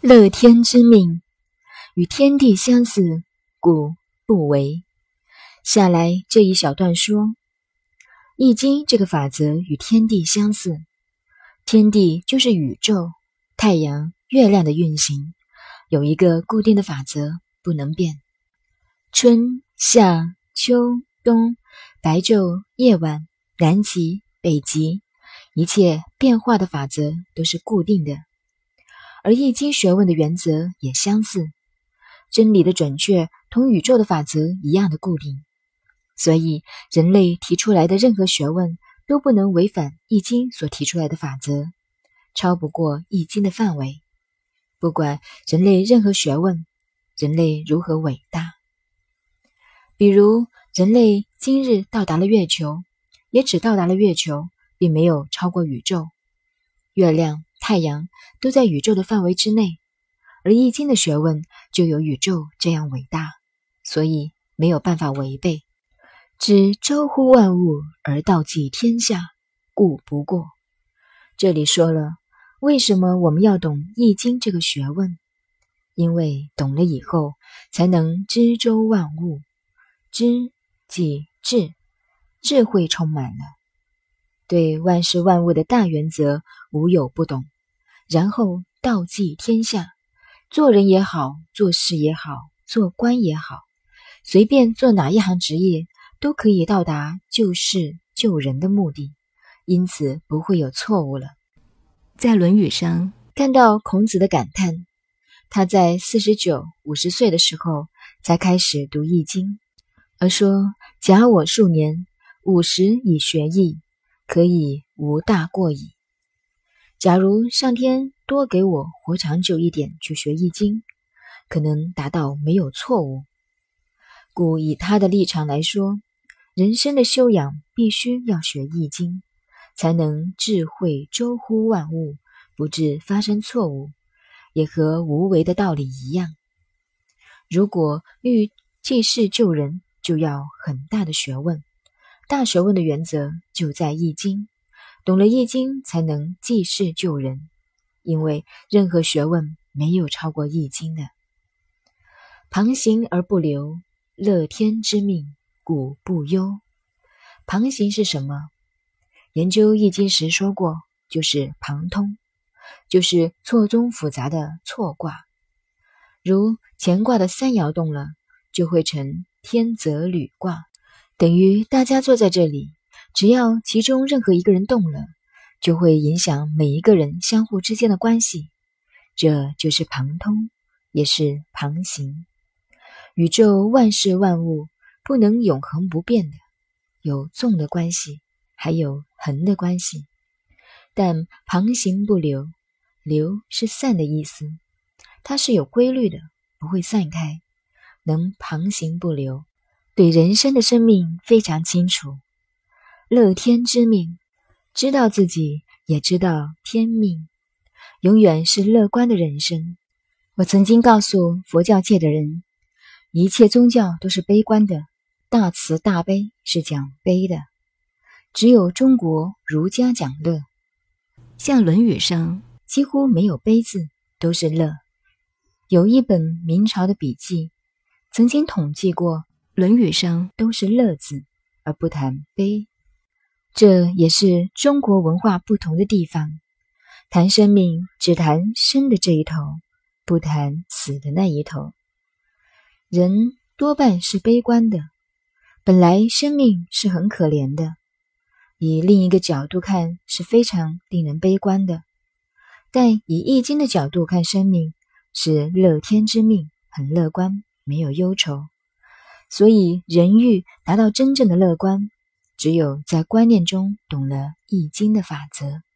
乐天之命，与天地相似，故不为。下来这一小段说，《易经》这个法则与天地相似，天地就是宇宙、太阳、月亮的运行，有一个固定的法则，不能变。春夏秋冬，白昼夜晚，南极北极，一切变化的法则都是固定的。而易经学问的原则也相似，真理的准确同宇宙的法则一样的固定，所以人类提出来的任何学问都不能违反易经所提出来的法则，超不过易经的范围。不管人类任何学问，人类如何伟大，比如人类今日到达了月球，也只到达了月球，并没有超过宇宙、月亮。太阳都在宇宙的范围之内，而易经的学问就有宇宙这样伟大，所以没有办法违背。知周乎万物而道济天下，故不过。这里说了，为什么我们要懂易经这个学问？因为懂了以后，才能知周万物。知即智，智慧充满了。对万事万物的大原则无有不懂，然后道济天下，做人也好，做事也好，做官也好，随便做哪一行职业，都可以到达救世救人的目的，因此不会有错误了。在《论语》上看到孔子的感叹，他在四十九、五十岁的时候才开始读《易经》，而说：“假我数年，五十以学易。”可以无大过矣。假如上天多给我活长久一点去学易经，可能达到没有错误。故以他的立场来说，人生的修养必须要学易经，才能智慧周乎万物，不致发生错误，也和无为的道理一样。如果欲济世救人，就要很大的学问。大学问的原则就在《易经》，懂了《易经》才能济世救人，因为任何学问没有超过《易经》的。旁行而不流，乐天之命，故不忧。旁行是什么？研究《易经》时说过，就是旁通，就是错综复杂的错卦。如乾卦的三爻动了，就会成天泽履卦。等于大家坐在这里，只要其中任何一个人动了，就会影响每一个人相互之间的关系。这就是旁通，也是旁行。宇宙万事万物不能永恒不变的，有纵的关系，还有横的关系。但旁行不流，流是散的意思，它是有规律的，不会散开，能旁行不流。对人生的生命非常清楚，乐天之命，知道自己也知道天命，永远是乐观的人生。我曾经告诉佛教界的人，一切宗教都是悲观的，大慈大悲是讲悲的，只有中国儒家讲乐。像《论语》上几乎没有悲字，都是乐。有一本明朝的笔记，曾经统计过。《论语》上都是乐字，而不谈悲，这也是中国文化不同的地方。谈生命只谈生的这一头，不谈死的那一头。人多半是悲观的，本来生命是很可怜的，以另一个角度看是非常令人悲观的。但以易经的角度看生命，是乐天之命，很乐观，没有忧愁。所以，人欲达到真正的乐观，只有在观念中懂了《易经》的法则。